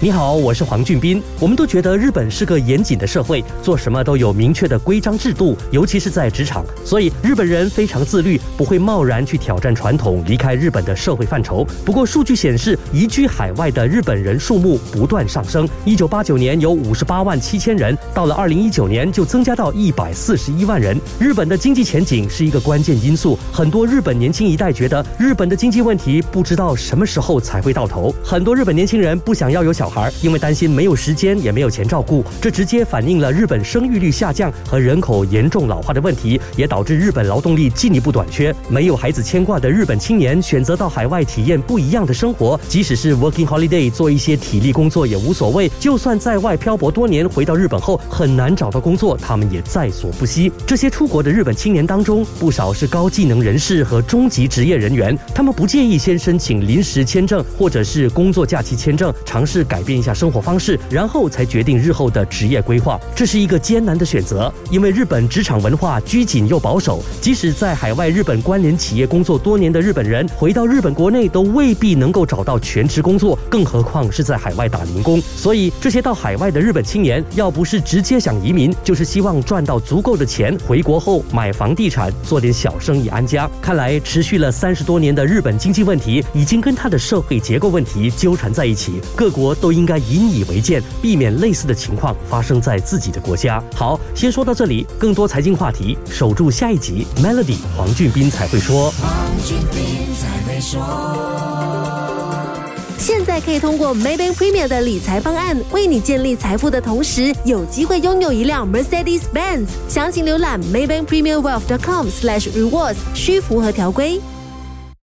你好，我是黄俊斌。我们都觉得日本是个严谨的社会，做什么都有明确的规章制度，尤其是在职场。所以日本人非常自律，不会贸然去挑战传统，离开日本的社会范畴。不过，数据显示，移居海外的日本人数目不断上升。一九八九年有五十八万七千人，到了二零一九年就增加到一百四十一万人。日本的经济前景是一个关键因素。很多日本年轻一代觉得，日本的经济问题不知道什么时候才会到头。很多日本年轻人不想要有小。孩，因为担心没有时间也没有钱照顾，这直接反映了日本生育率下降和人口严重老化的问题，也导致日本劳动力进一步短缺。没有孩子牵挂的日本青年选择到海外体验不一样的生活，即使是 working holiday 做一些体力工作也无所谓。就算在外漂泊多年，回到日本后很难找到工作，他们也在所不惜。这些出国的日本青年当中，不少是高技能人士和中级职业人员，他们不介意先申请临时签证或者是工作假期签证，尝试改。改变一下生活方式，然后才决定日后的职业规划。这是一个艰难的选择，因为日本职场文化拘谨又保守。即使在海外日本关联企业工作多年的日本人，回到日本国内都未必能够找到全职工作，更何况是在海外打零工。所以，这些到海外的日本青年，要不是直接想移民，就是希望赚到足够的钱，回国后买房地产，做点小生意安家。看来，持续了三十多年的日本经济问题，已经跟他的社会结构问题纠缠在一起。各国都。都应该引以为戒，避免类似的情况发生在自己的国家。好，先说到这里，更多财经话题，守住下一集。Melody 黄俊斌才会说。黄俊斌才会说现在可以通过 Maybank Premier 的理财方案，为你建立财富的同时，有机会拥有一辆 Mercedes Benz。详情浏览 Maybank Premier Wealth.com/rewards，需符合条规。